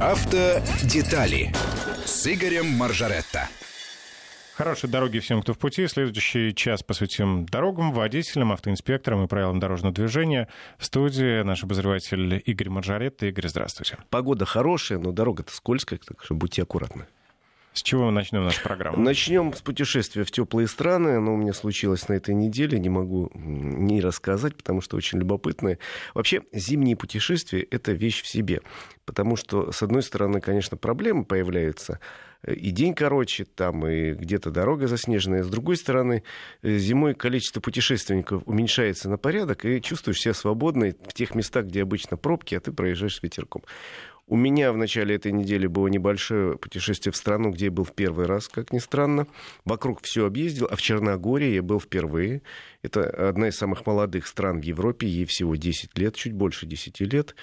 Автодетали с Игорем Маржаретто. Хорошей дороги всем, кто в пути. Следующий час посвятим дорогам, водителям, автоинспекторам и правилам дорожного движения. В студии наш обозреватель Игорь Маржаретто. Игорь, здравствуйте. Погода хорошая, но дорога-то скользкая, так что будьте аккуратны. С чего мы начнем нашу программу? Начнем с путешествия в теплые страны. Оно у меня случилось на этой неделе. Не могу не рассказать, потому что очень любопытное. Вообще, зимние путешествия — это вещь в себе. Потому что, с одной стороны, конечно, проблемы появляются. И день короче, там, и где-то дорога заснеженная. С другой стороны, зимой количество путешественников уменьшается на порядок, и чувствуешь себя свободной в тех местах, где обычно пробки, а ты проезжаешь с ветерком. У меня в начале этой недели было небольшое путешествие в страну, где я был в первый раз, как ни странно. Вокруг все объездил, а в Черногории я был впервые. Это одна из самых молодых стран в Европе, ей всего 10 лет, чуть больше 10 лет.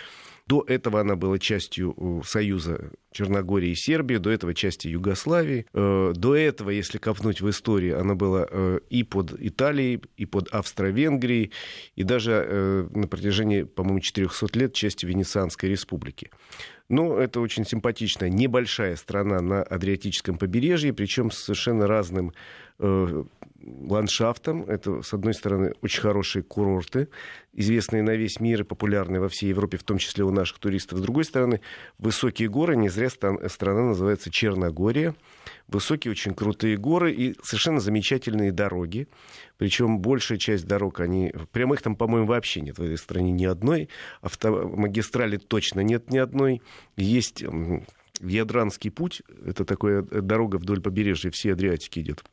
До этого она была частью э, Союза Черногории и Сербии, до этого части Югославии. Э, до этого, если копнуть в истории, она была э, и под Италией, и под Австро-Венгрией, и даже на протяжении, по-моему, 400 лет частью Венецианской республики. Ну, это очень симпатичная небольшая страна на Адриатическом побережье, причем с совершенно разным э, ландшафтом. Это, с одной стороны, очень хорошие курорты, известные на весь мир и популярные во всей Европе, в том числе у наших туристов. С другой стороны, высокие горы. Не зря страна называется Черногория. Высокие, очень крутые горы и совершенно замечательные дороги. Причем большая часть дорог, они... Прямых там, по-моему, вообще нет в этой стране ни одной. Автомагистрали точно нет ни одной. Есть Ядранский путь. Это такая дорога вдоль побережья всей Адриатики идет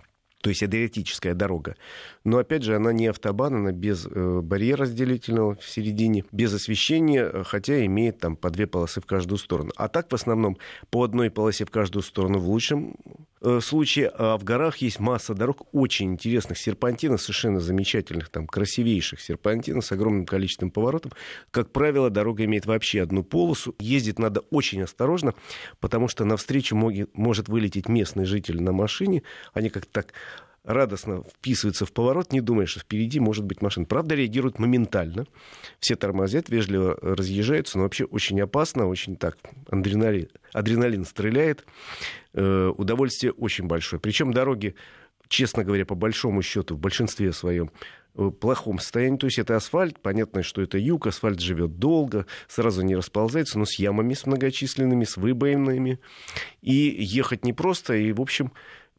то есть Адриатическая дорога. Но, опять же, она не автобан, она без э, барьера разделительного в середине, без освещения, хотя имеет там по две полосы в каждую сторону. А так, в основном, по одной полосе в каждую сторону в лучшем э, случае. А в горах есть масса дорог очень интересных, серпантинов, совершенно замечательных, там, красивейших серпантинов с огромным количеством поворотов. Как правило, дорога имеет вообще одну полосу. Ездить надо очень осторожно, потому что навстречу может вылететь местный житель на машине. Они как-то так радостно вписываются в поворот, не думая, что впереди может быть машина. Правда, реагируют моментально. Все тормозят, вежливо разъезжаются, но вообще очень опасно, очень так, адреналин, адреналин стреляет. Э, удовольствие очень большое. Причем дороги, честно говоря, по большому счету, в большинстве своем в плохом состоянии. То есть это асфальт, понятно, что это юг, асфальт живет долго, сразу не расползается, но с ямами с многочисленными, с выбоинами. И ехать непросто, и, в общем,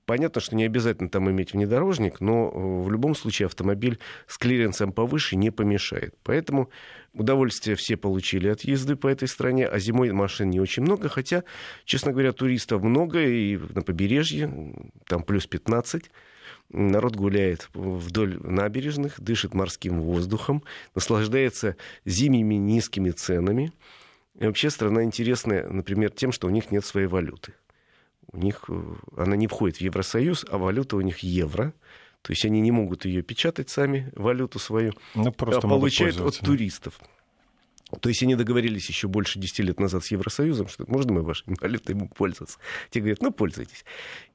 Понятно, что не обязательно там иметь внедорожник, но э, в любом случае автомобиль с клиренсом повыше не помешает. Поэтому удовольствие все получили от езды по этой стране, а зимой машин не очень много, хотя, честно говоря, туристов много и на побережье, там плюс 15. Народ гуляет вдоль набережных, дышит морским воздухом, наслаждается зимними низкими ценами. И вообще страна интересная, например, тем, что у них нет своей валюты у них, э, она не входит в Евросоюз, а валюта у них евро. То есть они не могут ее печатать сами, валюту свою, ну, просто а получают от туристов. То есть они договорились еще больше 10 лет назад с Евросоюзом, что можно мы вашей валютой пользоваться. Те говорят, ну, пользуйтесь.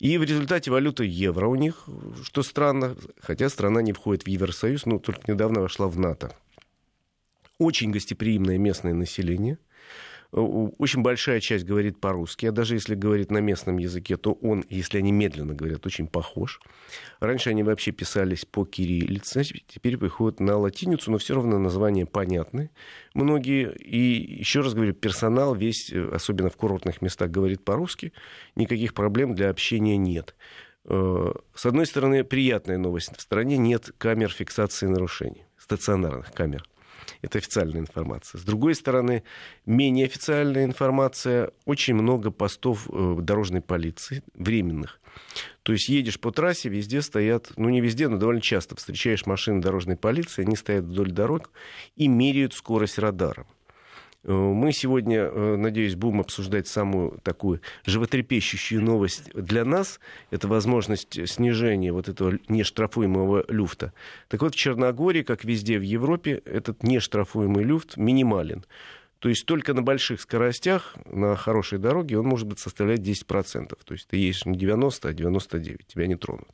И в результате валюта евро у них, что странно, хотя страна не входит в Евросоюз, но только недавно вошла в НАТО. Очень гостеприимное местное население – очень большая часть говорит по-русски, а даже если говорит на местном языке, то он, если они медленно говорят, очень похож. Раньше они вообще писались по кириллице, теперь приходят на латиницу, но все равно названия понятны. Многие, и еще раз говорю, персонал весь, особенно в курортных местах, говорит по-русски, никаких проблем для общения нет. Э, с одной стороны, приятная новость. В стране нет камер фиксации нарушений, стационарных камер. Это официальная информация. С другой стороны, менее официальная информация. Очень много постов э, дорожной полиции, временных. То есть едешь по трассе, везде стоят, ну не везде, но довольно часто встречаешь машины дорожной полиции, они стоят вдоль дорог и меряют скорость радаром. Мы сегодня, э, надеюсь, будем обсуждать самую такую животрепещущую новость для нас. Это возможность снижения вот этого нештрафуемого люфта. Так вот, в Черногории, как везде в Европе, этот нештрафуемый люфт минимален. То есть только на больших скоростях, на хорошей дороге, он может быть составлять 10%. То есть ты едешь не 90, а 99, тебя не тронут.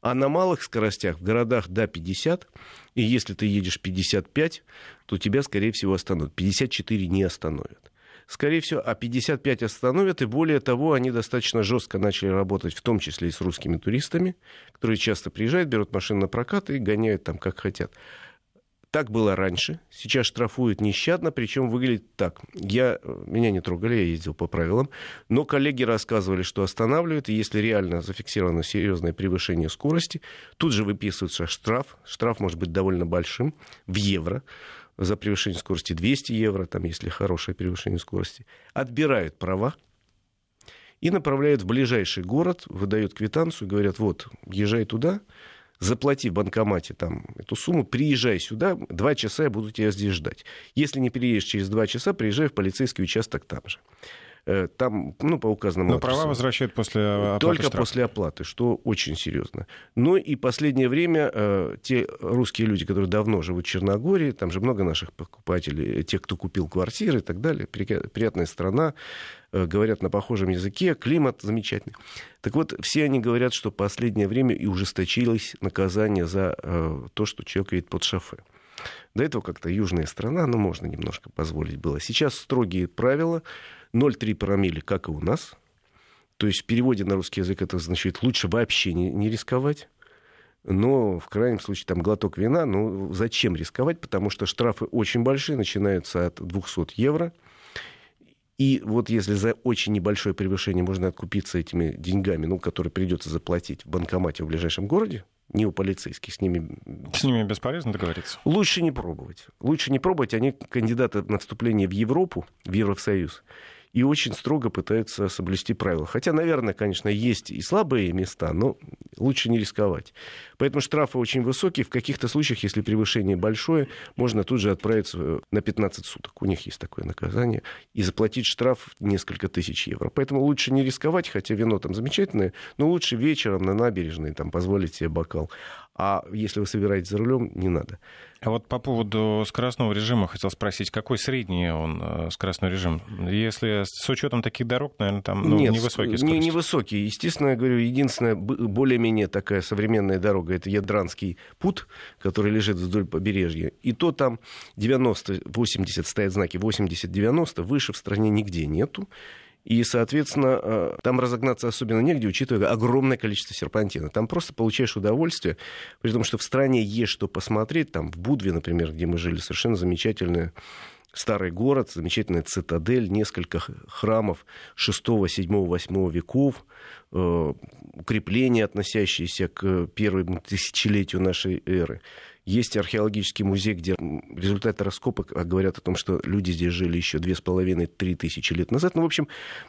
А на малых скоростях, в городах до 50, и если ты едешь 55, то тебя, скорее всего, остановят. 54 не остановят. скорее всего, а 55 остановят, и более того, они достаточно жестко начали работать, в том числе и с русскими туристами, которые часто приезжают, берут машину на прокат и гоняют там как хотят. Так было раньше. Сейчас штрафуют нещадно, причем выглядит так. Я, меня не трогали, я ездил по правилам. Но коллеги рассказывали, что останавливают, и если реально зафиксировано серьезное превышение скорости, тут же выписывается штраф. Штраф может быть довольно большим, в евро за превышение скорости 200 евро, там, если хорошее превышение скорости, отбирают права и направляют в ближайший город, выдают квитанцию, говорят, вот, езжай туда, заплати в банкомате там эту сумму, приезжай сюда, два часа я буду тебя здесь ждать. Если не переедешь через два часа, приезжай в полицейский участок там же. Э, там, ну, по указанному Но адресу. права возвращают после оплаты Только штрафа. после оплаты, что очень серьезно. Ну и последнее время э, те русские люди, которые давно живут в Черногории, там же много наших покупателей, тех, кто купил квартиры и так далее, приятная страна, э, говорят на похожем языке, климат замечательный. Так вот, все они говорят, что последнее время и ужесточилось наказание за э, то, что человек едет под шофе. До этого как-то южная страна, ну, можно немножко позволить было. Сейчас строгие правила, 0,3 промилле, как и у нас. То есть в переводе на русский язык это значит лучше вообще не, не рисковать. Но в крайнем случае там глоток вина, ну зачем рисковать, потому что штрафы очень большие, начинаются от 200 евро. И вот если за очень небольшое превышение можно откупиться этими деньгами, ну, которые придется заплатить в банкомате в ближайшем городе, не у полицейских, с ними... С ними бесполезно договориться? Лучше не пробовать. Лучше не пробовать. Они кандидаты на вступление в Европу, в Евросоюз и очень строго пытаются соблюсти правила. Хотя, наверное, конечно, есть и слабые места, но лучше не рисковать. Поэтому штрафы очень высокие. В каких-то случаях, если превышение большое, можно тут же отправиться на 15 суток. У них есть такое наказание. И заплатить штраф несколько тысяч евро. Поэтому лучше не рисковать, хотя вино там замечательное, но лучше вечером на набережной там, позволить себе бокал. А если вы собираетесь за рулем, не надо. А вот по поводу скоростного режима хотел спросить, какой средний он э, скоростной режим? Если с учетом таких дорог, наверное, там ну, Нет, невысокий скорости. Не, невысокий. Естественно, я говорю, единственная более-менее такая современная дорога, это Ядранский путь, который лежит вдоль побережья. И то там 90-80 стоят знаки 80-90, выше в стране нигде нету. И, соответственно, э, там разогнаться особенно негде, учитывая огромное количество серпантина. Там просто получаешь удовольствие, при том, что в стране есть что посмотреть. Там в Будве, например, где мы жили, совершенно замечательная старый город, замечательная цитадель, несколько храмов 6, 7, 8 веков, э, укрепления, относящиеся к первому тысячелетию нашей эры. Есть археологический музей, где результаты раскопок говорят о том, что люди здесь жили еще две с половиной-три тысячи лет назад. Ну, в общем,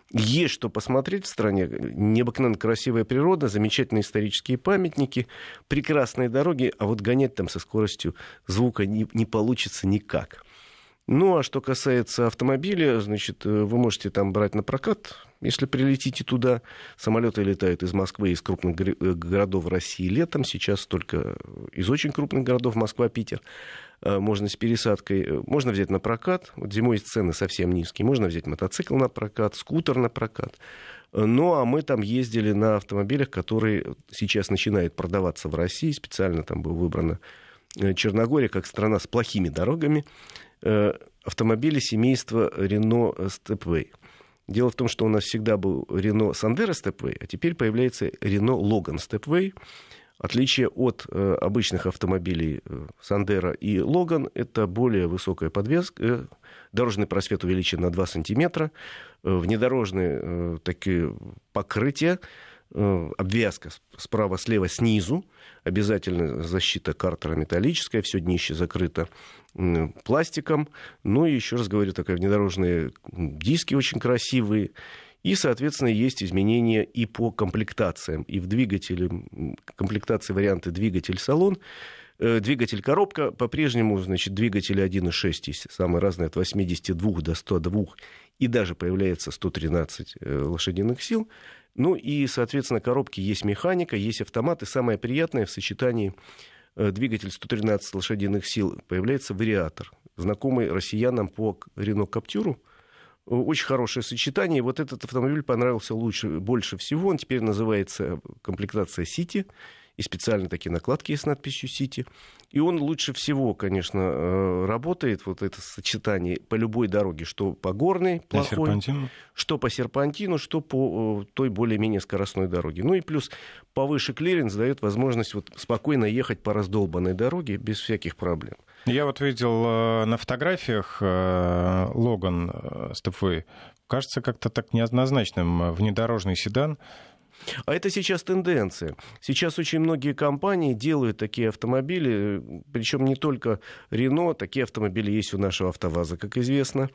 есть что посмотреть в стране. Необыкновенно красивая природа, замечательные исторические памятники, прекрасные дороги, а вот гонять там со скоростью звука не, не получится никак. Ну, а что касается автомобиля, значит, э, вы можете там брать на прокат, если прилетите туда. Самолеты летают из Москвы, из крупных э, городов России летом. Сейчас только из очень крупных городов Москва, Питер. Э, можно с пересадкой, можно взять на прокат. Вот зимой цены совсем низкие. Можно взять мотоцикл на прокат, скутер на прокат. Ну, а мы там ездили на автомобилях, которые сейчас начинают продаваться в России. Специально там было выбрано Черногория как страна с плохими дорогами. Э, автомобили семейства Renault Stepway. Дело в том, что у нас всегда был Renault Sandero Stepway, а теперь появляется Renault Logan Stepway. Отличие от э, обычных автомобилей э, Sandero и Logan – это более высокая подвеска, э, дорожный просвет увеличен на 2 сантиметра, э, внедорожные э, такие покрытия, э, обвязка справа-слева снизу, обязательно защита картера металлическая, все днище закрыто пластиком. Ну и еще раз говорю, такие внедорожные диски очень красивые. И, соответственно, есть изменения и по комплектациям. И в двигателе, комплектации варианты двигатель-салон, э, двигатель-коробка, по-прежнему, значит, двигатели 1.6 есть, самые разные, от 82 до 102, и даже появляется 113 э, лошадиных сил. Ну и, соответственно, коробки есть механика, есть автомат, и самое приятное в сочетании Э, двигатель 113 лошадиных сил, появляется вариатор, знакомый россиянам по Рено Каптюру. Э, очень хорошее сочетание. Вот этот автомобиль понравился лучше, больше всего. Он теперь называется комплектация City. И специально такие накладки с надписью «Сити». И он лучше всего, конечно, э, работает, вот это сочетание по любой дороге, что по горной, плохой, что по серпантину, что по той более-менее скоростной дороге. Ну и плюс повыше клиренс дает возможность вот спокойно ехать по раздолбанной дороге без всяких проблем. Я вот видел э, на фотографиях э, Logan Stepway. Кажется как-то так неоднозначным внедорожный седан. А это сейчас тенденция. Сейчас очень многие компании делают такие автомобили, причем не только Рено, такие автомобили есть у нашего АвтоВАЗа, как известно.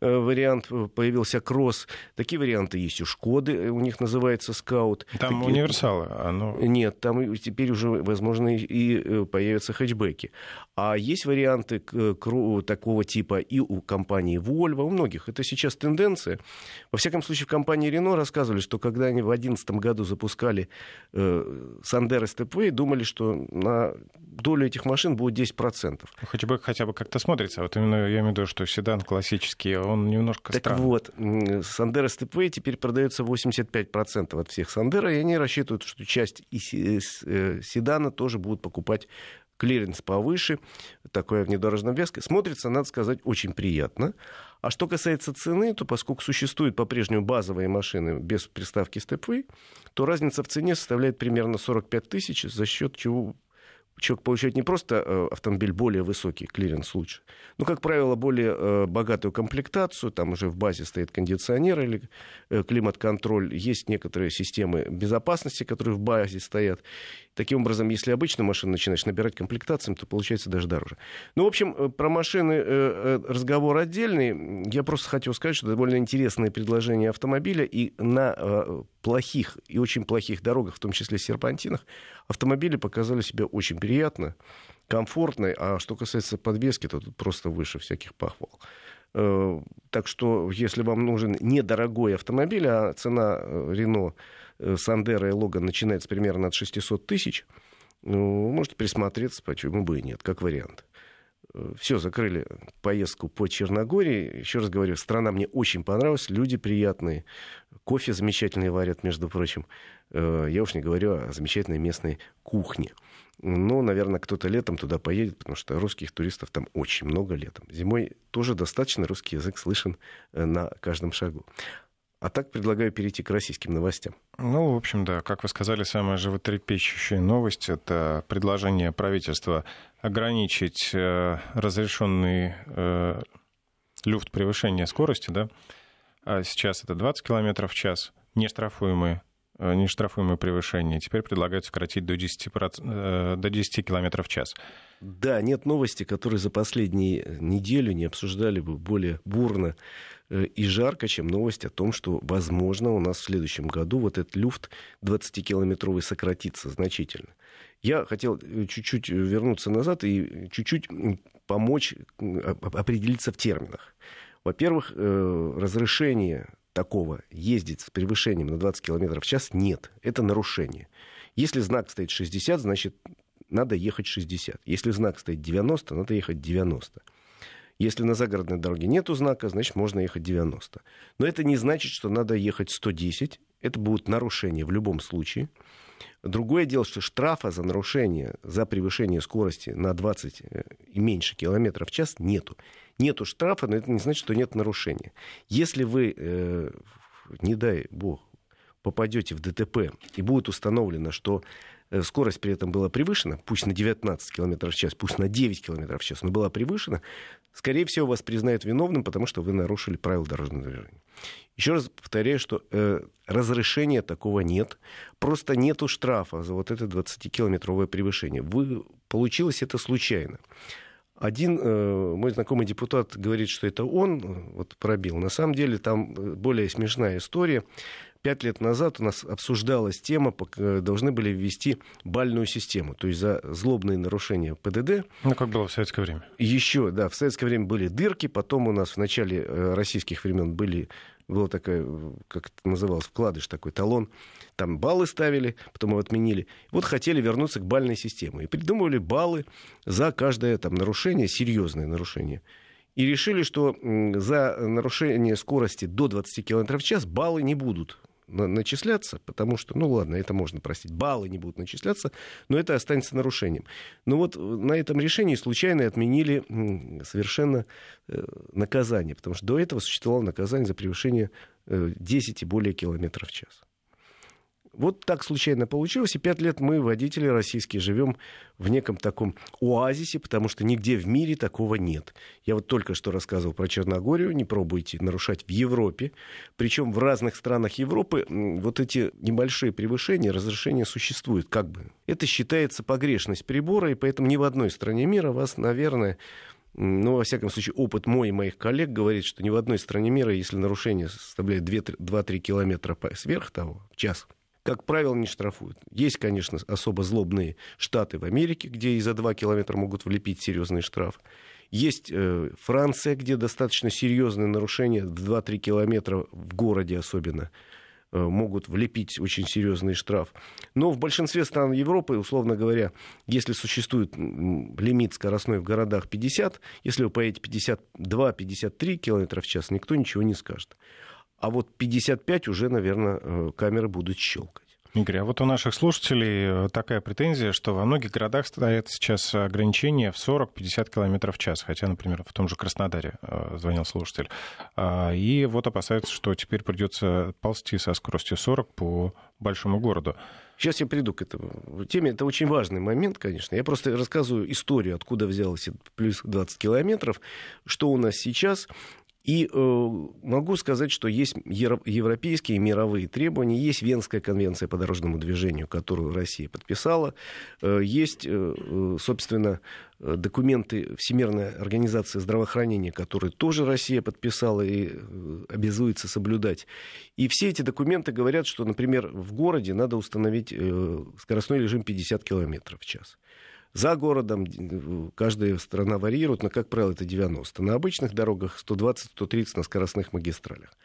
Э, вариант э, появился Кросс. Такие варианты есть у Шкоды, э, у них называется Скаут. Там Такие... универсалы. Оно... Нет, там теперь уже, возможно, и появятся хэтчбеки. А есть варианты такого типа и у компании Volvo, у многих. Это сейчас тенденция. Во всяком случае, в компании Renault рассказывали, что когда они в 2011 году запускали э, Sandero Stepway, думали, что на долю этих машин будет 10%. Хэтчбэк хотя бы как-то смотрится. Вот именно я имею в виду, что седан классический, он немножко так странный. вот, Sandero Stepway теперь продается 85% от всех Sandero, и они рассчитывают, что часть э, седана тоже будут покупать клиренс повыше, такое внедорожная обвязка. Смотрится, надо сказать, очень приятно. А что касается цены, то поскольку существуют по-прежнему базовые машины без приставки Stepway, то разница в цене составляет примерно 45 тысяч, за счет чего человек получает не просто э, автомобиль более высокий, клиренс лучше, но, как правило, более э, богатую комплектацию, там уже в базе стоит кондиционер или э, климат-контроль, есть некоторые системы безопасности, которые в базе стоят. Таким образом, если обычную машину начинаешь набирать комплектациями, то получается даже дороже. Ну, в общем, про машины разговор отдельный. Я просто хотел сказать, что довольно интересное предложение автомобиля, и на плохих и очень плохих дорогах, в том числе серпантинах, автомобили показали себя очень приятно, комфортно. А что касается подвески, то тут просто выше всяких похвал. Э, так что, если вам нужен недорогой автомобиль, а цена Рено, Сандера и Логан начинается примерно от 600 тысяч, ну, можете присмотреться, почему бы и нет, как вариант. Э, Все, закрыли поездку по Черногории. Еще раз говорю, страна мне очень понравилась, люди приятные, кофе замечательный варят, между прочим. Э, я уж не говорю о замечательной местной кухне. Но, наверное, кто-то летом туда поедет, потому что русских туристов там очень много летом. Зимой тоже достаточно русский язык слышен э, на каждом шагу. А так предлагаю перейти к российским новостям. Ну, в общем, да, как вы сказали, самая животрепещущая новость — это предложение правительства ограничить э, разрешенный э, люфт превышения скорости, да, а сейчас это 20 км в час, нештрафуемые э, нештрафуемое превышение. Теперь предлагают сократить до 10, э, до 10 км в час. Да, нет новости, которые за последние неделю не обсуждали бы более бурно Э, и жарко, чем новость о том, что, возможно, у нас в следующем году вот этот люфт 20-километровый сократится значительно. Я хотел э, чуть-чуть вернуться назад и чуть-чуть помочь определиться в терминах. Во-первых, э, разрешение такого ездить с превышением на 20 км в час нет. Это нарушение. Если знак стоит 60, значит, надо ехать 60. Если знак стоит 90, надо ехать 90. Если на загородной дороге нет знака, значит, можно ехать 90. Но это не значит, что надо ехать 110. Это будут нарушения в любом случае. Другое дело, что штрафа за нарушение, за превышение скорости на 20 э, и меньше километров в час нету. Нету штрафа, но это не значит, что нет нарушения. Если вы, э, не дай бог, попадете в ДТП и будет установлено, что Э, скорость при этом была превышена, пусть на 19 км в час, пусть на 9 км в час, но была превышена, скорее всего, вас признают виновным, потому что вы нарушили правила дорожного движения. Еще раз повторяю, что э, разрешения такого нет. Просто нету штрафа за вот это 20-километровое превышение. Вы, получилось это случайно. Один э, мой знакомый депутат говорит, что это он э, вот, пробил. На самом деле там э, более смешная история. Пять лет назад у нас обсуждалась тема, должны были ввести бальную систему, то есть за злобные нарушения ПДД. Ну, как было в советское время. Еще, да, в советское время были дырки, потом у нас в начале э, российских времен были была такая, как это называлось, вкладыш такой, талон. Там баллы ставили, потом его отменили. Вот хотели вернуться к бальной системе. И придумывали баллы за каждое там, нарушение, серьезное нарушение и решили, что за нарушение скорости до 20 км в час баллы не будут начисляться, потому что, ну ладно, это можно простить, баллы не будут начисляться, но это останется нарушением. Но вот на этом решении случайно отменили совершенно э, наказание, потому что до этого существовало наказание за превышение 10 и более километров в час. Вот так случайно получилось, и пять лет мы, водители российские, живем в неком таком оазисе, потому что нигде в мире такого нет. Я вот только что рассказывал про Черногорию, не пробуйте нарушать в Европе. Причем в разных странах Европы вот эти небольшие превышения, разрешения существуют как бы. Это считается погрешность прибора, и поэтому ни в одной стране мира вас, наверное, ну, во всяком случае, опыт мой и моих коллег говорит, что ни в одной стране мира, если нарушение составляет 2-3 километра сверх того в час, как правило, не штрафуют. Есть, конечно, особо злобные штаты в Америке, где и за 2 километра могут влепить серьезный штраф. Есть э, Франция, где достаточно серьезные нарушения, 2-3 километра в городе особенно, э, могут влепить очень серьезный штраф. Но в большинстве стран Европы, условно говоря, если существует лимит скоростной в городах 50, если вы поедете 52-53 километра в час, никто ничего не скажет а вот 55 уже, наверное, э, камеры будут щелкать. Игорь, а вот у наших слушателей э, такая претензия, что во многих городах стоят сейчас ограничения в 40-50 км в час, хотя, например, в том же Краснодаре э, звонил слушатель. А, и вот опасаются, что теперь придется ползти со скоростью 40 по большому городу. Сейчас я приду к этому теме. Это очень важный момент, конечно. Я просто рассказываю историю, откуда взялось плюс 20 километров, что у нас сейчас. И э, могу сказать, что есть европейские мировые требования, есть Венская конвенция по дорожному движению, которую Россия подписала, э, есть, э, э собственно, э, документы Всемирной организации здравоохранения, которые тоже Россия подписала и э, обязуется соблюдать. И все эти документы говорят, что, например, в городе надо установить скоростной режим 50 км в час. За городом каждая страна варьирует, но, как правило, это 90. На обычных дорогах 120-130 на скоростных магистралях.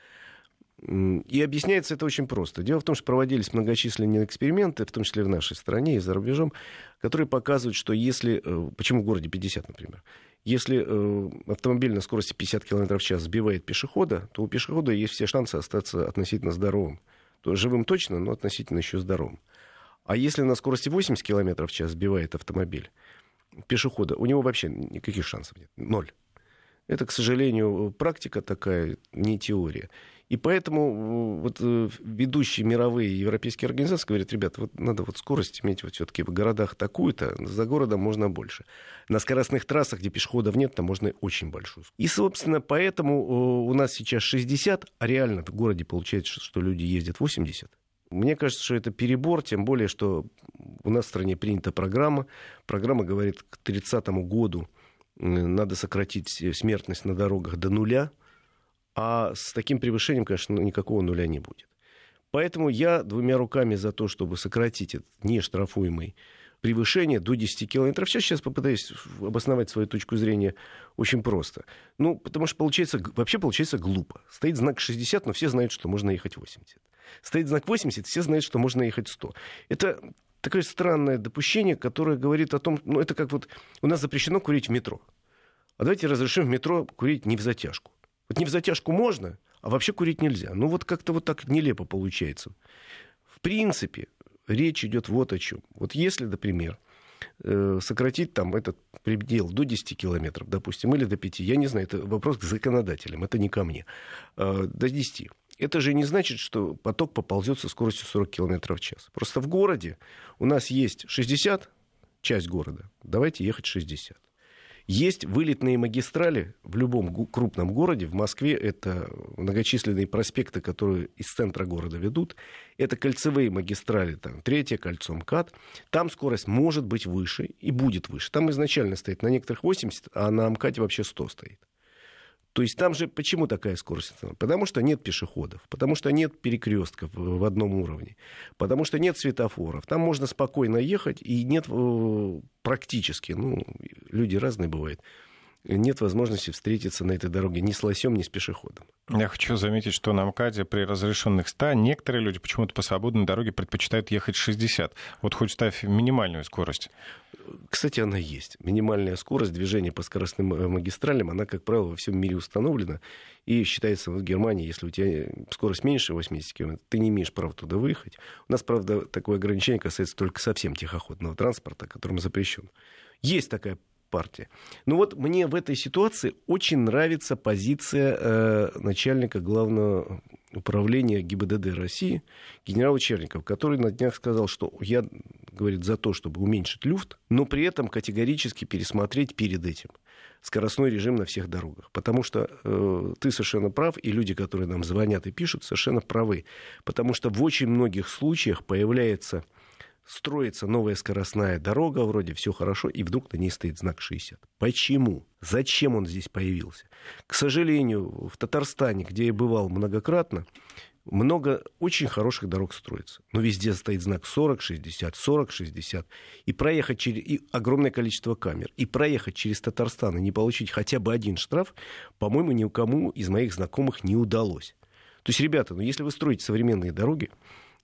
И объясняется это очень просто. Дело в том, что проводились многочисленные эксперименты, в том числе в нашей стране и за рубежом, которые показывают, что если... Э, почему в городе 50, например? Если э, автомобиль на скорости 50 км в час сбивает пешехода, то у пешехода есть все шансы остаться относительно здоровым. То живым точно, но относительно еще здоровым. А если на скорости 80 км в час сбивает автомобиль пешехода, у него вообще никаких шансов нет. Ноль. Это, к сожалению, практика такая, не теория. И поэтому вот э, ведущие мировые европейские организации говорят, ребят, вот надо вот скорость иметь вот все-таки в городах такую-то, за городом можно больше. На скоростных трассах, где пешеходов нет, там можно очень большую. И, собственно, поэтому э, у нас сейчас 60, а реально в городе получается, что люди ездят 80. Мне кажется, что это перебор, тем более, что у нас в стране принята программа. Программа говорит, к 30 году надо сократить смертность на дорогах до нуля, а с таким превышением, конечно, никакого нуля не будет. Поэтому я двумя руками за то, чтобы сократить этот нештрафуемый превышение до 10 км в час. Сейчас попытаюсь обосновать свою точку зрения очень просто. Ну, потому что получается, вообще получается глупо. Стоит знак 60, но все знают, что можно ехать 80. Стоит знак 80, все знают, что можно ехать 100. Это такое странное допущение, которое говорит о том, ну, это как вот у нас запрещено курить в метро. А давайте разрешим в метро курить не в затяжку. Вот не в затяжку можно, а вообще курить нельзя. Ну, вот как-то вот так нелепо получается. В принципе, речь идет вот о чем. Вот если, например, э, сократить там этот предел до 10 километров, допустим, или до 5, я не знаю, это вопрос к законодателям, это не ко мне, э, до 10. Это же не значит, что поток поползет со скоростью 40 километров в час. Просто в городе у нас есть 60, часть города, давайте ехать 60. Есть вылетные магистрали в любом крупном городе. В Москве это многочисленные проспекты, которые из центра города ведут. Это кольцевые магистрали, там, третье кольцо МКАД. Там скорость может быть выше и будет выше. Там изначально стоит на некоторых 80, а на МКАДе вообще 100 стоит. То есть там же почему такая скорость? Потому что нет пешеходов, потому что нет перекрестков в одном уровне, потому что нет светофоров. Там можно спокойно ехать, и нет э, практически, ну, люди разные бывают, нет возможности встретиться на этой дороге ни с лосем, ни с пешеходом. Я хочу заметить, что на МКАДе при разрешенных 100 некоторые люди почему-то по свободной дороге предпочитают ехать 60. Вот хоть ставь минимальную скорость. Кстати, она есть. Минимальная скорость движения по скоростным э, магистралям, она, как правило, во всем мире установлена. И считается в Германии, если у тебя скорость меньше 80 км, ты не имеешь права туда выехать. У нас, правда, такое ограничение касается только совсем тихоходного транспорта, которым запрещен. Есть такая партия. Ну вот мне в этой ситуации очень нравится позиция э, начальника главного управления ГИБДД России генерала Черникова, который на днях сказал, что я, говорит, за то, чтобы уменьшить люфт, но при этом категорически пересмотреть перед этим скоростной режим на всех дорогах. Потому что э, ты совершенно прав, и люди, которые нам звонят и пишут, совершенно правы. Потому что в очень многих случаях появляется строится новая скоростная дорога, вроде все хорошо, и вдруг на ней стоит знак 60. Почему? Зачем он здесь появился? К сожалению, в Татарстане, где я бывал многократно, много очень хороших дорог строится. Но везде стоит знак 40, 60, 40, 60. И проехать через... И огромное количество камер. И проехать через Татарстан и не получить хотя бы один штраф, по-моему, ни у кому из моих знакомых не удалось. То есть, ребята, ну если вы строите современные дороги,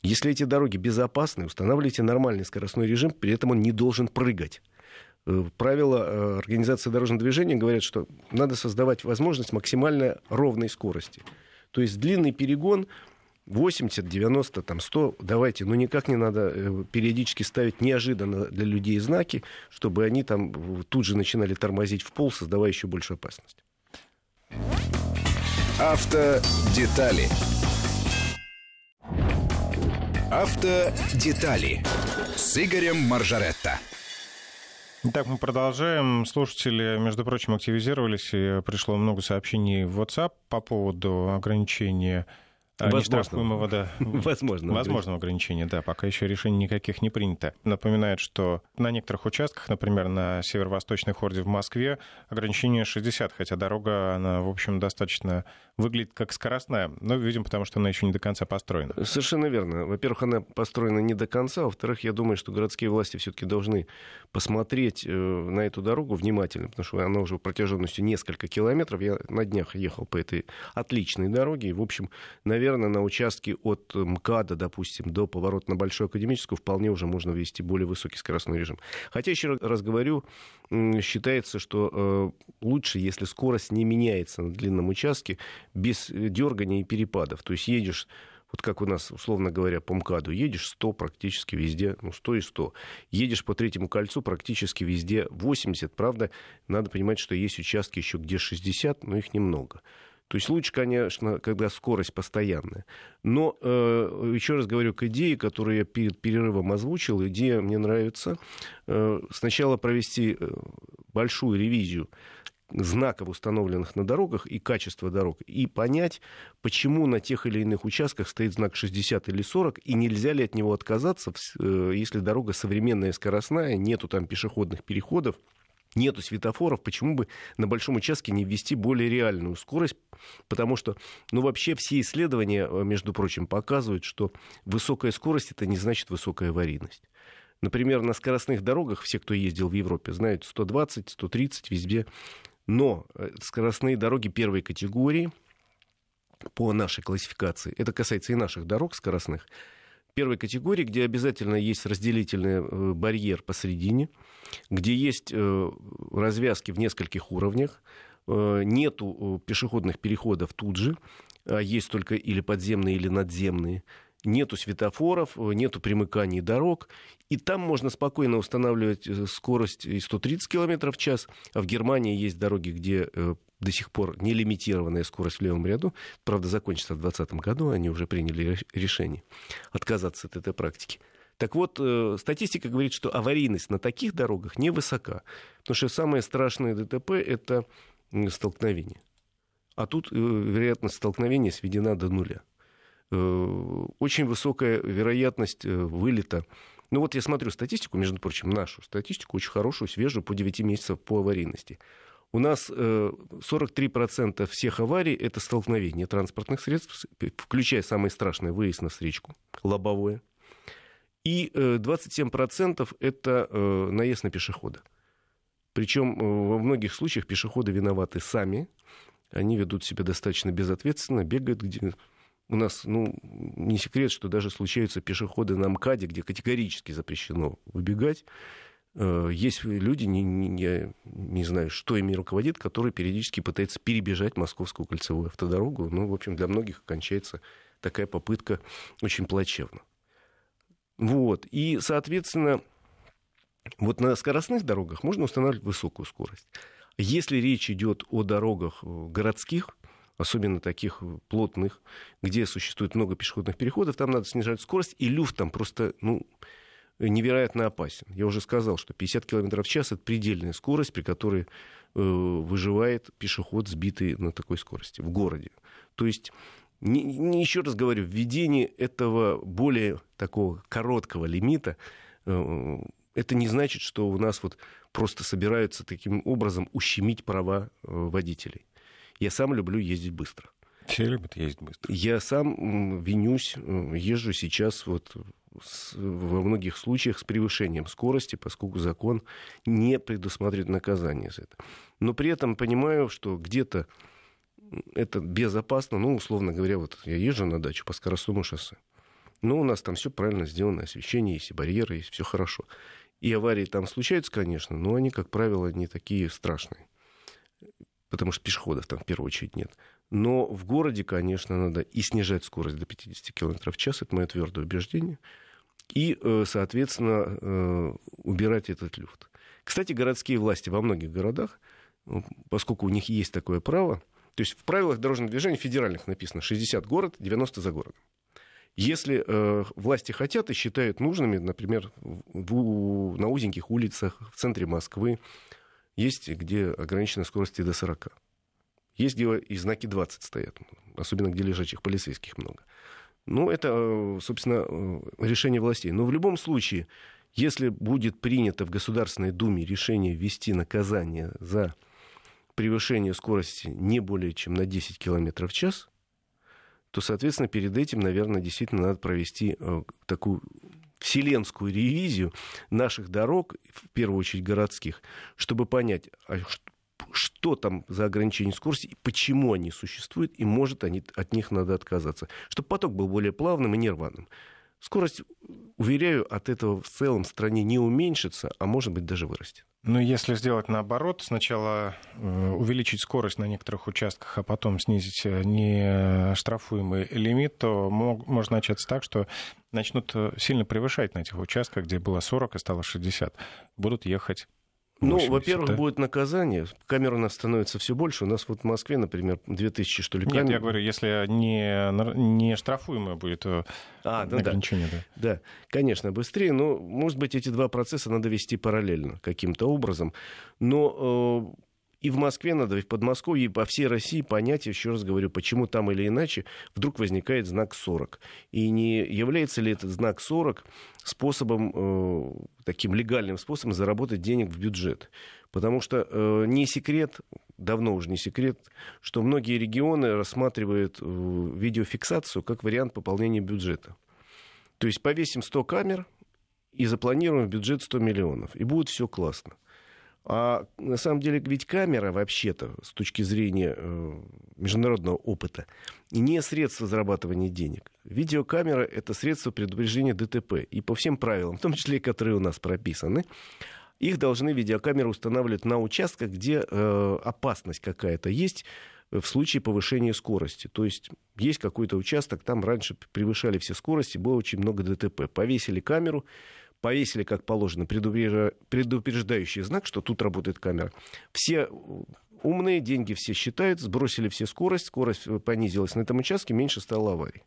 если эти дороги безопасны, устанавливайте нормальный скоростной режим, при этом он не должен прыгать. Э, правила э, организации дорожного движения говорят, что надо создавать возможность максимально ровной скорости. То есть длинный перегон 80, 90, там 100, давайте, но никак не надо э, периодически ставить неожиданно для людей знаки, чтобы они там тут же начинали тормозить в пол, создавая еще больше опасность. Автодетали. Автодетали с Игорем Маржаретто. Так, мы продолжаем. Слушатели, между прочим, активизировались, и пришло много сообщений в WhatsApp по поводу ограничения Возможного. Да. Возможного. Возможного ограничения, да. Пока еще решений никаких не принято. Напоминает, что на некоторых участках, например, на северо-восточной хорде в Москве, ограничение 60, хотя дорога, она, в общем, достаточно выглядит как скоростная, но, видим, потому что она еще не до конца построена. Совершенно верно. Во-первых, она построена не до конца, во-вторых, я думаю, что городские власти все-таки должны посмотреть э, на эту дорогу внимательно, потому что она уже протяженностью несколько километров. Я на днях ехал по этой отличной дороге, и, в общем, наверное, наверное, на участке от МКАДа, допустим, до поворота на Большую Академическую вполне уже можно ввести более высокий скоростной режим. Хотя, еще раз говорю, считается, что э, лучше, если скорость не меняется на длинном участке, без дергания и перепадов. То есть едешь вот как у нас, условно говоря, по МКАДу, едешь 100 практически везде, ну, 100 и 100. Едешь по третьему кольцу практически везде 80. Правда, надо понимать, что есть участки еще где 60, но их немного. То есть лучше, конечно, когда скорость постоянная. Но э, еще раз говорю к идее, которую я перед перерывом озвучил. Идея мне нравится. Э, сначала провести э, большую ревизию знаков, установленных на дорогах, и качество дорог, и понять, почему на тех или иных участках стоит знак 60 или 40, и нельзя ли от него отказаться, э, если дорога современная, скоростная, нету там пешеходных переходов, нету светофоров, почему бы на большом участке не ввести более реальную скорость? Потому что, ну, вообще все исследования, э, между прочим, показывают, что высокая скорость это не значит высокая аварийность. Например, на скоростных дорогах, все, кто ездил в Европе, знают 120, 130 везде. Но э, скоростные дороги первой категории по нашей классификации, это касается и наших дорог скоростных, первой категории, где обязательно есть разделительный э, барьер посередине, где есть э, развязки в нескольких уровнях, нету пешеходных переходов тут же, а есть только или подземные, или надземные нету светофоров, нету примыканий дорог, и там можно спокойно устанавливать скорость и 130 км в час, а в Германии есть дороги, где до сих пор нелимитированная скорость в левом ряду. Правда, закончится в 2020 году, они уже приняли решение отказаться от этой практики. Так вот, э, статистика говорит, что аварийность на таких дорогах невысока. Потому что самое страшное ДТП – это столкновение. А тут э, вероятность столкновения сведена до нуля. Э, очень высокая вероятность вылета. Ну вот я смотрю статистику, между прочим, нашу статистику, очень хорошую, свежую, по 9 месяцев по аварийности. У нас 43% э, всех аварий – это столкновение транспортных средств, включая самое страшное – выезд на встречку, лобовое. И 27% э, это э, наезд на пешехода. Причем во многих случаях пешеходы виноваты сами. Они ведут себя достаточно безответственно, бегают где у нас, ну, не секрет, что даже случаются пешеходы на МКАДе, где категорически запрещено выбегать. Э, есть люди, не, не, я не знаю, что ими руководит, которые периодически пытаются перебежать Московскую кольцевую автодорогу. Ну, в общем, для многих кончается такая попытка очень плачевно. Вот. И, соответственно, вот на скоростных дорогах можно устанавливать высокую скорость. Если речь идет о дорогах э, городских, особенно таких плотных, где существует много пешеходных переходов, там надо снижать скорость, и люфт там просто, ну, невероятно опасен. Я уже сказал, что 50 км в час — это предельная скорость, при которой э, выживает пешеход, сбитый на такой скорости в городе. То есть не, не еще раз говорю, введение этого более такого короткого лимита, э, это не значит, что у нас вот просто собираются таким образом ущемить права э, водителей. Я сам люблю ездить быстро. Все любят ездить быстро. Я сам винюсь, езжу сейчас вот с, во многих случаях с превышением скорости, поскольку закон не предусматривает наказание за это. Но при этом понимаю, что где-то это безопасно, ну, условно говоря, вот я езжу на дачу по скоростному шоссе. Ну, у нас там все правильно сделано, освещение есть, и барьеры есть, все хорошо. И аварии там случаются, конечно, но они, как правило, не такие страшные потому что пешеходов там в первую очередь нет. Но в городе, конечно, надо и снижать скорость до 50 км в час, это мое твердое убеждение, и, э, соответственно, э, убирать этот люфт. Кстати, городские власти во многих городах, ну, поскольку у них есть такое право, то есть в правилах дорожного движения федеральных написано 60 город, 90 за городом. Если э, власти хотят и считают нужными, например, в, на узеньких улицах в центре Москвы, есть, где ограниченная скорость до 40. Есть, где и знаки 20 стоят, особенно где лежачих полицейских много. Ну, это, собственно, решение властей. Но в любом случае, если будет принято в Государственной Думе решение ввести наказание за превышение скорости не более чем на 10 км в час, то, соответственно, перед этим, наверное, действительно надо провести э, такую вселенскую ревизию наших дорог, в первую очередь городских, чтобы понять, а что там за ограничение скорости, и почему они существуют, и может они, от них надо отказаться. Чтобы поток был более плавным и нерваным. Скорость, уверяю, от этого в целом в стране не уменьшится, а может быть даже вырастет. Ну, если сделать наоборот, сначала э, увеличить скорость на некоторых участках, а потом снизить э, нештрафуемый лимит, то мог, может начаться так, что начнут э, сильно превышать на этих участках, где было 40 и стало 60. Будут ехать ну, во-первых, да? будет наказание. Камер у нас становится все больше. У нас вот в Москве, например, 2000, что ли, камер. Нет, я говорю, если не, не штрафуемое будет а, ну, ограничение. Да. Да. да, конечно, быстрее. Но, может быть, эти два процесса надо вести параллельно каким-то образом. Но э, и в Москве надо, и в Подмосковье, и по всей России понять, еще раз говорю, почему там или иначе вдруг возникает знак 40. И не является ли этот знак 40 способом, э, таким легальным способом заработать денег в бюджет? Потому что э, не секрет, давно уже не секрет, что многие регионы рассматривают э, видеофиксацию как вариант пополнения бюджета. То есть повесим 100 камер и запланируем в бюджет 100 миллионов, и будет все классно. А на самом деле ведь камера вообще-то, с точки зрения э, международного опыта, не средство зарабатывания денег. Видеокамера — это средство предупреждения ДТП. И по всем правилам, в том числе, которые у нас прописаны, их должны видеокамеры устанавливать на участках, где э, опасность какая-то есть в случае повышения скорости. То есть есть какой-то участок, там раньше превышали все скорости, было очень много ДТП. Повесили камеру, повесили, как положено, предупреждающий знак, что тут работает камера. Все умные, деньги все считают, сбросили все скорость, скорость понизилась на этом участке, меньше стало аварий.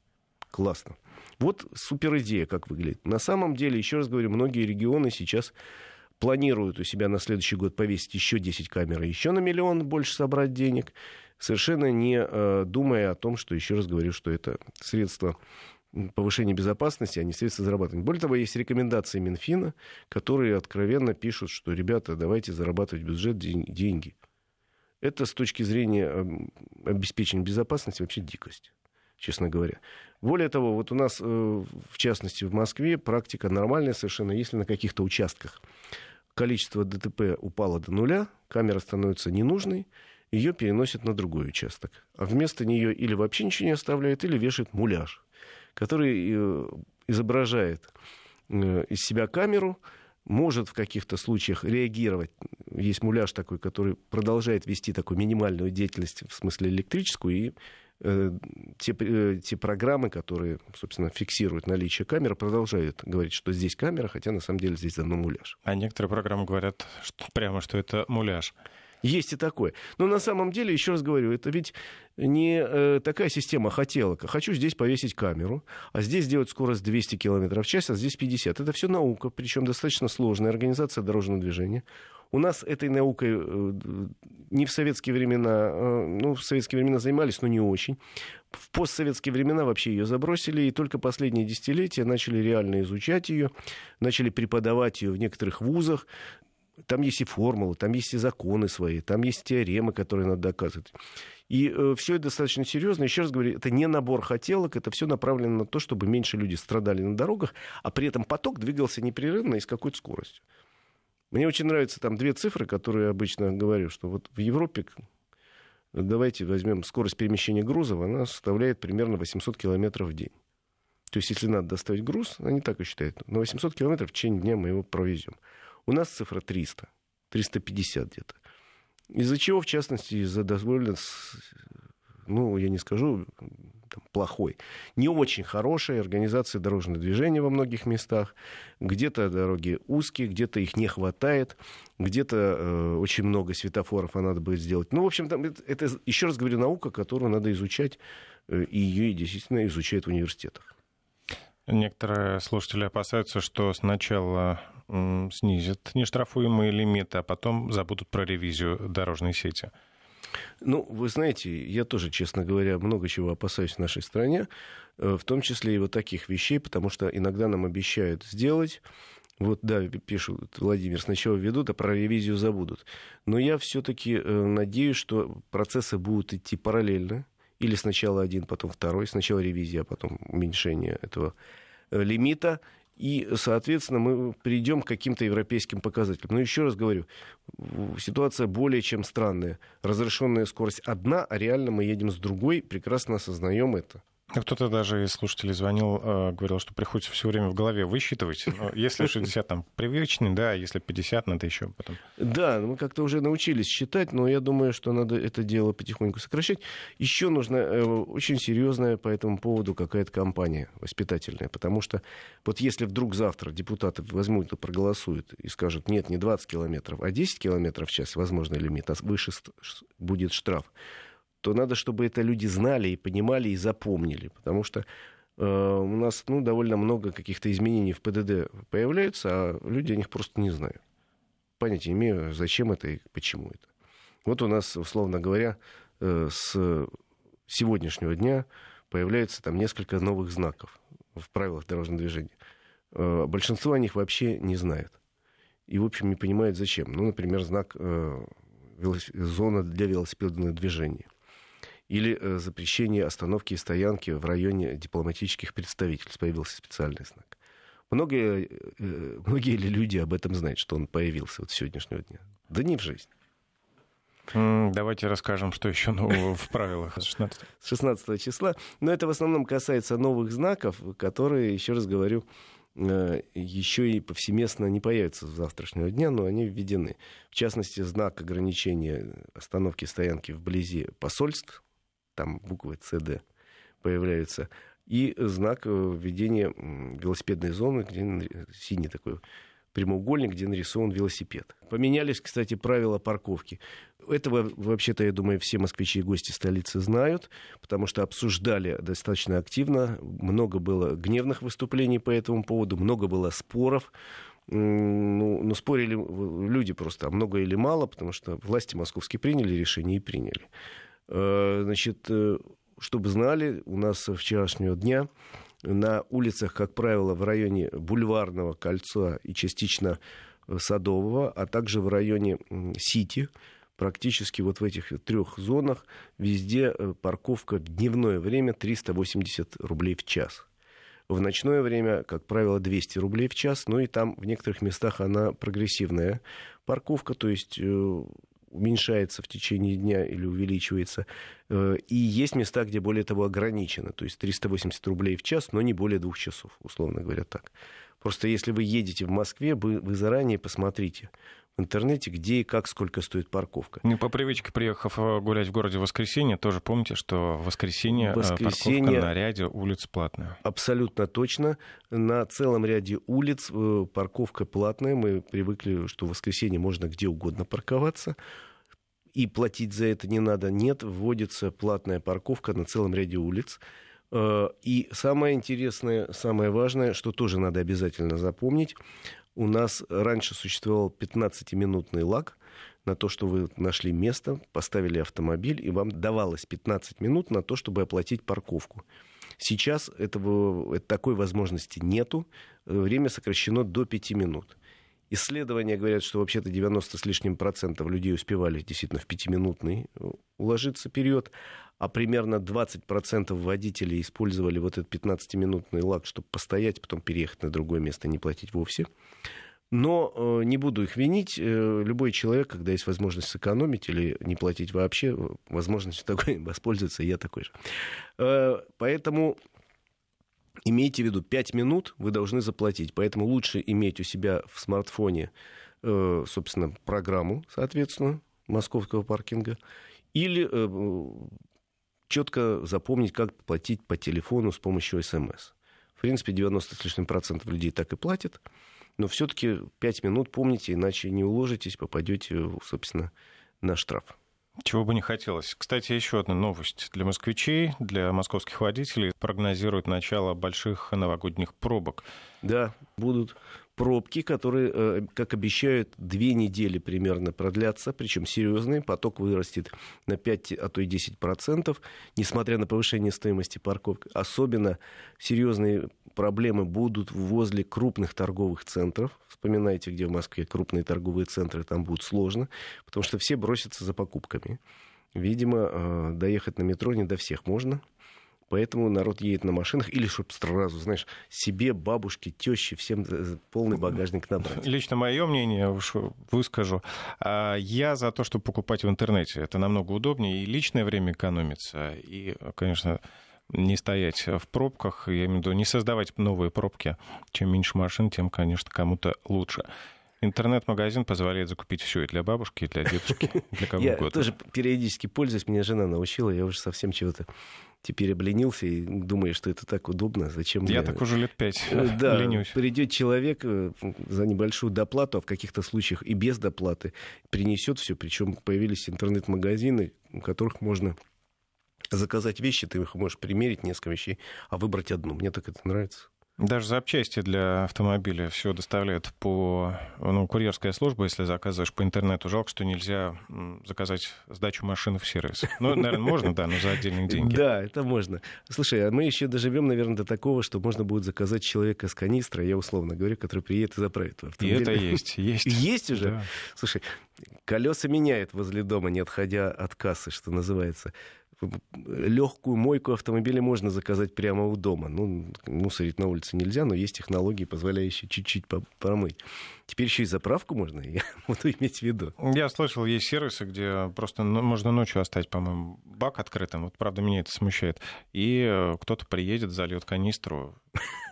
Классно. Вот супер идея, как выглядит. На самом деле, еще раз говорю, многие регионы сейчас планируют у себя на следующий год повесить еще 10 камер, еще на миллион больше собрать денег, совершенно не э, думая о том, что, еще раз говорю, что это средство повышения безопасности, а не средства зарабатывания. Более того, есть рекомендации Минфина, которые откровенно пишут, что, ребята, давайте зарабатывать в бюджет деньги. Это с точки зрения обеспечения безопасности вообще дикость, честно говоря. Более того, вот у нас, э, в частности, в Москве практика нормальная совершенно, если на каких-то участках количество ДТП упало до нуля, камера становится ненужной, ее переносят на другой участок. А вместо нее или вообще ничего не оставляют, или вешают муляж, который э, изображает э, из себя камеру, может в каких-то случаях реагировать. Есть муляж такой, который продолжает вести такую минимальную деятельность, в смысле электрическую, и э, те, те программы, которые, собственно, фиксируют наличие камеры, продолжают говорить, что здесь камера, хотя на самом деле здесь давно муляж. А некоторые программы говорят что, прямо, что это муляж. Есть и такое. Но на самом деле, еще раз говорю, это ведь не э, такая система хотелок. Хочу здесь повесить камеру, а здесь сделать скорость 200 км в час, а здесь 50. Это все наука, причем достаточно сложная организация дорожного движения. У нас этой наукой э, не в советские времена, э, ну, в советские времена занимались, но не очень. В постсоветские времена вообще ее забросили, и только последние десятилетия начали реально изучать ее, начали преподавать ее в некоторых вузах там есть и формулы, там есть и законы свои, там есть теоремы, которые надо доказывать. И э, все это достаточно серьезно. Еще раз говорю, это не набор хотелок, это все направлено на то, чтобы меньше люди страдали на дорогах, а при этом поток двигался непрерывно и с какой-то скоростью. Мне очень нравятся там две цифры, которые я обычно говорю, что вот в Европе, давайте возьмем скорость перемещения грузов, она составляет примерно 800 километров в день. То есть, если надо доставить груз, они так и считают, на 800 километров в течение дня мы его провезем. У нас цифра 300, 350 где-то. Из-за чего, в частности, из-за довольно, ну, я не скажу, там, плохой, не очень хорошей организации дорожного движения во многих местах. Где-то дороги узкие, где-то их не хватает, где-то э, очень много светофоров, а надо будет сделать. Ну, в общем, там, это, это, еще раз говорю, наука, которую надо изучать, э, и ее действительно изучают в университетах. Некоторые слушатели опасаются, что сначала снизят нештрафуемые лимиты, а потом забудут про ревизию дорожной сети. Ну, вы знаете, я тоже, честно говоря, много чего опасаюсь в нашей стране, э, в том числе и вот таких вещей, потому что иногда нам обещают сделать, вот, да, пишут, Владимир, сначала ведут, а про ревизию забудут. Но я все-таки э, надеюсь, что процессы будут идти параллельно, или сначала один, потом второй, сначала ревизия, а потом уменьшение этого э, лимита, и, соответственно, мы придем к каким-то европейским показателям. Но еще раз говорю, ситуация более чем странная. Разрешенная скорость одна, а реально мы едем с другой, прекрасно осознаем это. А кто-то даже из слушателей звонил, э, говорил, что приходится все время в голове высчитывать. Но если 60 там привычный, да, если 50, надо еще потом. Да, мы как-то уже научились считать, но я думаю, что надо это дело потихоньку сокращать. Еще нужна э, очень серьезная по этому поводу какая-то кампания воспитательная, потому что вот если вдруг завтра депутаты возьмут и проголосуют и скажут, нет, не 20 километров, а 10 километров в час возможный лимит, а выше будет штраф, то надо, чтобы это люди знали и понимали и запомнили, потому что э, у нас ну, довольно много каких-то изменений в ПДД появляются, а люди о них просто не знают. Понятия не имею, зачем это и почему это. Вот у нас, условно говоря, э, с сегодняшнего дня появляется там несколько новых знаков в правилах дорожного движения. Э, большинство о них вообще не знают. И, в общем, не понимают, зачем. Ну, например, знак э, зона для велосипедного движения или э, запрещение остановки и стоянки в районе дипломатических представительств. Появился специальный знак. Многие, э, многие ли люди об этом знают, что он появился вот с сегодняшнего дня? Да не в жизнь. Давайте расскажем, что еще нового в правилах 16. С 16 числа. Но это в основном касается новых знаков, которые, еще раз говорю, э, еще и повсеместно не появятся с завтрашнего дня, но они введены. В частности, знак ограничения остановки стоянки вблизи посольств там буквы ЦД появляются, и знак э, введения велосипедной зоны, где синий такой прямоугольник, где нарисован велосипед. Поменялись, кстати, правила парковки. Этого, вообще-то, я думаю, все москвичи и гости столицы знают, потому что обсуждали достаточно активно. Много было гневных выступлений по этому поводу, много было споров. Ну, ну, спорили люди просто, а много или мало, потому что власти московские приняли решение и приняли. Э, значит, э, чтобы знали, у нас с вчерашнего дня на улицах, как правило, в районе Бульварного кольца и частично Садового, а также в районе Сити, практически вот в этих трех зонах, везде э, парковка в дневное время 380 рублей в час. В ночное время, как правило, 200 рублей в час, ну и там в некоторых местах она прогрессивная парковка, то есть э, уменьшается в течение дня или увеличивается. Э, и есть места, где более того ограничено, то есть 380 рублей в час, но не более двух часов, условно говоря так. Просто если вы едете в Москве, вы, вы заранее посмотрите, в интернете, где и как, сколько стоит парковка. Ну, по привычке, приехав э, гулять в городе в воскресенье, тоже помните, что в воскресенье, э, воскресенье парковка на ряде улиц платная. Абсолютно точно. На целом ряде улиц э, парковка платная. Мы привыкли, что в воскресенье можно где угодно парковаться. И платить за это не надо. Нет, вводится платная парковка на целом ряде улиц. И самое интересное, самое важное, что тоже надо обязательно запомнить, у нас раньше существовал 15-минутный лаг на то, что вы нашли место, поставили автомобиль, и вам давалось 15 минут на то, чтобы оплатить парковку. Сейчас этого, такой возможности нету. Время сокращено до 5 минут. Исследования говорят, что вообще-то 90 с лишним процентов людей успевали действительно в пятиминутный уложиться период, а примерно 20% водителей использовали вот этот 15-минутный лаг, чтобы постоять, потом переехать на другое место не платить вовсе. Но э, не буду их винить. Э, любой человек, когда есть возможность сэкономить или не платить вообще, возможностью такой воспользоваться, я такой же. Э, поэтому имейте в виду, 5 минут вы должны заплатить. Поэтому лучше иметь у себя в смартфоне, э, собственно, программу, соответственно, московского паркинга, или э, четко запомнить, как платить по телефону с помощью СМС. В принципе, 90 с лишним процентов людей так и платят. Но все-таки 5 минут помните, иначе не уложитесь, попадете, собственно, на штраф. Чего бы не хотелось. Кстати, еще одна новость для москвичей, для московских водителей. Прогнозируют начало больших новогодних пробок. Да, будут пробки, которые, э, как обещают, две недели примерно продлятся, причем серьезные. Поток вырастет на 5, а то и 10 процентов, несмотря на повышение стоимости парковки. Особенно серьезные проблемы будут возле крупных торговых центров. Вспоминайте, где в Москве крупные торговые центры, там будет сложно, потому что все бросятся за покупками. Видимо, э, доехать на метро не до всех можно. Поэтому народ едет на машинах, или чтобы сразу, знаешь, себе, бабушке, теще, всем полный багажник набрать. Лично мое мнение выскажу. А, я за то, чтобы покупать в интернете. Это намного удобнее, и личное время экономится, и, конечно, не стоять в пробках, я имею в виду не создавать новые пробки. Чем меньше машин, тем, конечно, кому-то лучше. Интернет-магазин позволяет закупить все и для бабушки, и для дедушки, для кого я угодно. Я тоже периодически пользуюсь, меня жена научила, я уже совсем чего-то теперь обленился и думаю, что это так удобно, зачем Я так уже лет пять э, да, ленюсь. придет человек э, за небольшую доплату, а в каких-то случаях и без доплаты принесет все, причем появились интернет-магазины, у которых можно заказать вещи, ты их можешь примерить несколько вещей, а выбрать одну. Мне так это нравится. Даже запчасти для автомобиля все доставляют по ну, курьерская служба, если заказываешь по интернету. Жалко, что нельзя заказать сдачу машины в сервис. Ну, наверное, можно, да, но за отдельные деньги. Да, это можно. Слушай, а мы еще доживем, наверное, до такого, что можно будет заказать человека с канистра, я условно говорю, который приедет и заправит автомобиль. И это есть, есть. Есть уже? Да. Слушай, колеса меняет возле дома, не отходя от кассы, что называется легкую мойку автомобиля можно заказать прямо у дома. Ну, мусорить на улице нельзя, но есть технологии, позволяющие чуть-чуть промыть. Теперь еще и заправку можно, я буду иметь в виду. Я слышал, есть сервисы, где просто можно ночью оставить, по-моему, бак открытым. Вот, правда, меня это смущает. И э, кто-то приедет, зальет канистру,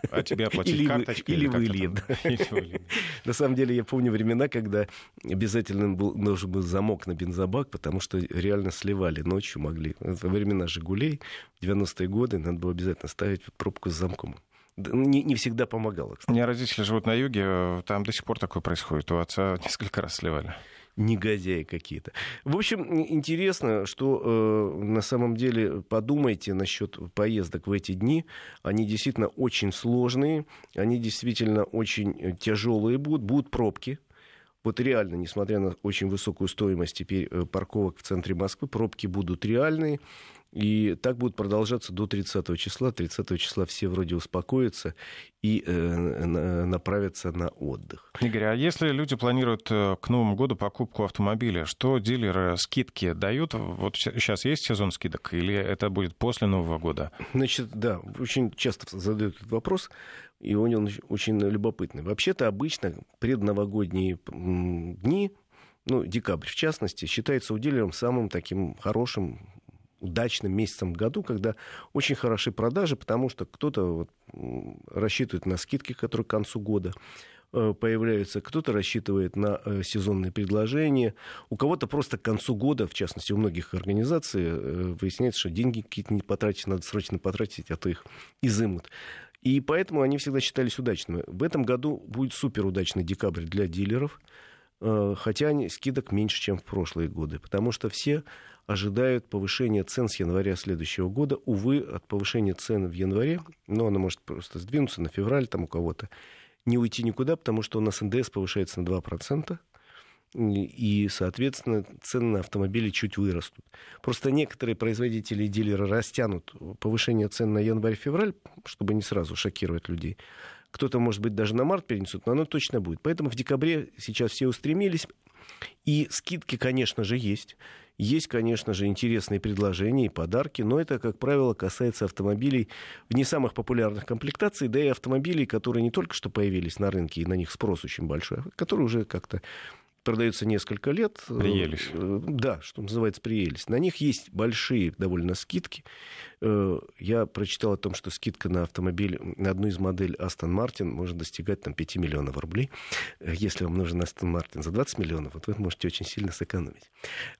а тебе оплатить или карточкой. Или, или выльет. На самом деле, я помню времена, когда обязательно был, нужен был замок на бензобак, потому что реально сливали ночью могли. Во времена «Жигулей», в 90-е годы, надо было обязательно ставить пробку с замком не, не всегда помогало. Кстати. У меня родители живут на юге, там до сих пор такое происходит. У отца несколько раз сливали негодяи какие-то. В общем, интересно, что э, на самом деле подумайте насчет поездок в эти дни. Они действительно очень сложные, они действительно очень тяжелые будут, будут пробки. Вот реально, несмотря на очень высокую стоимость теперь э, парковок в центре Москвы, пробки будут реальные. И так будет продолжаться до 30 числа. 30 числа все вроде успокоятся и э, направятся на отдых. Игорь, а если люди планируют э, к Новому году покупку автомобиля, что дилеры скидки дают? Вот сейчас есть сезон скидок или это будет после Нового года? Значит, да, очень часто задают этот вопрос, и он очень любопытный. Вообще-то обычно предновогодние дни ну, декабрь в частности, считается у самым таким хорошим удачным месяцем в году, когда очень хорошие продажи, потому что кто-то вот рассчитывает на скидки, которые к концу года э, появляются, кто-то рассчитывает на э, сезонные предложения, у кого-то просто к концу года, в частности, у многих организаций, э, выясняется, что деньги какие-то не потратить, надо срочно потратить, а то их изымут. И поэтому они всегда считались удачными. В этом году будет суперудачный декабрь для дилеров, хотя скидок меньше, чем в прошлые годы, потому что все ожидают повышения цен с января следующего года. Увы, от повышения цен в январе, но оно может просто сдвинуться на февраль там у кого-то, не уйти никуда, потому что у нас НДС повышается на 2%, и, соответственно, цены на автомобили чуть вырастут. Просто некоторые производители и дилеры растянут повышение цен на январь-февраль, чтобы не сразу шокировать людей. Кто-то, может быть, даже на март перенесут, но оно точно будет. Поэтому в декабре сейчас все устремились. И скидки, конечно же, есть. Есть, конечно же, интересные предложения и подарки, но это, как правило, касается автомобилей в не самых популярных комплектаций, да и автомобилей, которые не только что появились на рынке, и на них спрос очень большой, а которые уже как-то продаются несколько лет. Приелись. Э, да, что называется, приелись. На них есть большие довольно скидки. Э, я прочитал о том, что скидка на автомобиль, на одну из моделей Aston Martin может достигать там, 5 миллионов рублей. Э, если вам нужен Aston Martin за 20 миллионов, вот вы можете очень сильно сэкономить.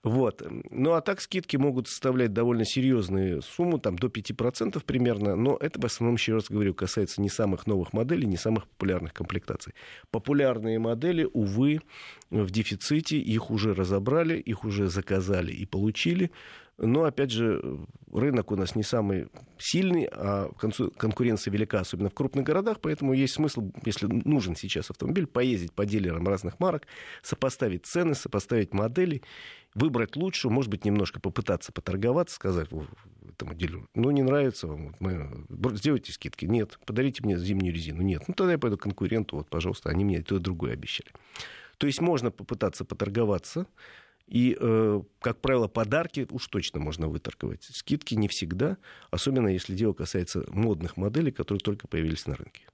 Вот. Ну, а так скидки могут составлять довольно серьезную сумму, там, до 5% примерно, но это, в основном, еще раз говорю, касается не самых новых моделей, не самых популярных комплектаций. Популярные модели, увы, в дефиците, их уже разобрали, их уже заказали и получили. Но, опять же, рынок у нас не самый сильный, а конкуренция велика, особенно в крупных городах, поэтому есть смысл, если нужен сейчас автомобиль, поездить по дилерам разных марок, сопоставить цены, сопоставить модели, выбрать лучшую, может быть, немножко попытаться поторговаться, сказать этому дилеру, ну, не нравится вам, вот мы... сделайте скидки, нет, подарите мне зимнюю резину, нет, ну, тогда я пойду к конкуренту, вот, пожалуйста, они мне то и другое обещали. То есть можно попытаться поторговаться, и, э, как правило, подарки уж точно можно выторговать. Скидки не всегда, особенно если дело касается модных моделей, которые только появились на рынке.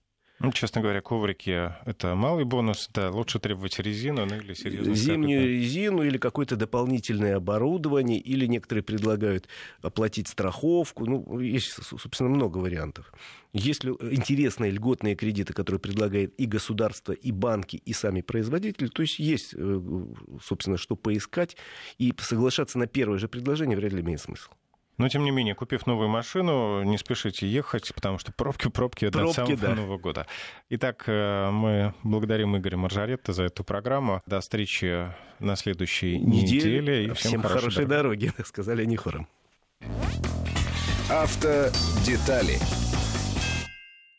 Ну, честно говоря, коврики — это малый бонус. Да, лучше требовать резину ну, или серьезно. Зимнюю резину или какое-то дополнительное оборудование, или некоторые предлагают оплатить страховку. Ну, есть, собственно, много вариантов. Есть интересные льготные кредиты, которые предлагает и государство, и банки, и сами производители, то есть есть, э, собственно, что поискать, и соглашаться на первое же предложение вряд ли имеет смысл. Но, тем не менее, купив новую машину, не спешите ехать, потому что пробки, пробки, пробки до самого да. Нового года. Итак, э, мы благодарим Игоря Маржаретта за эту программу. До встречи на следующей неделе. неделе и всем, всем хорошей, хорошей дороги. дороги, сказали они хором. Автодетали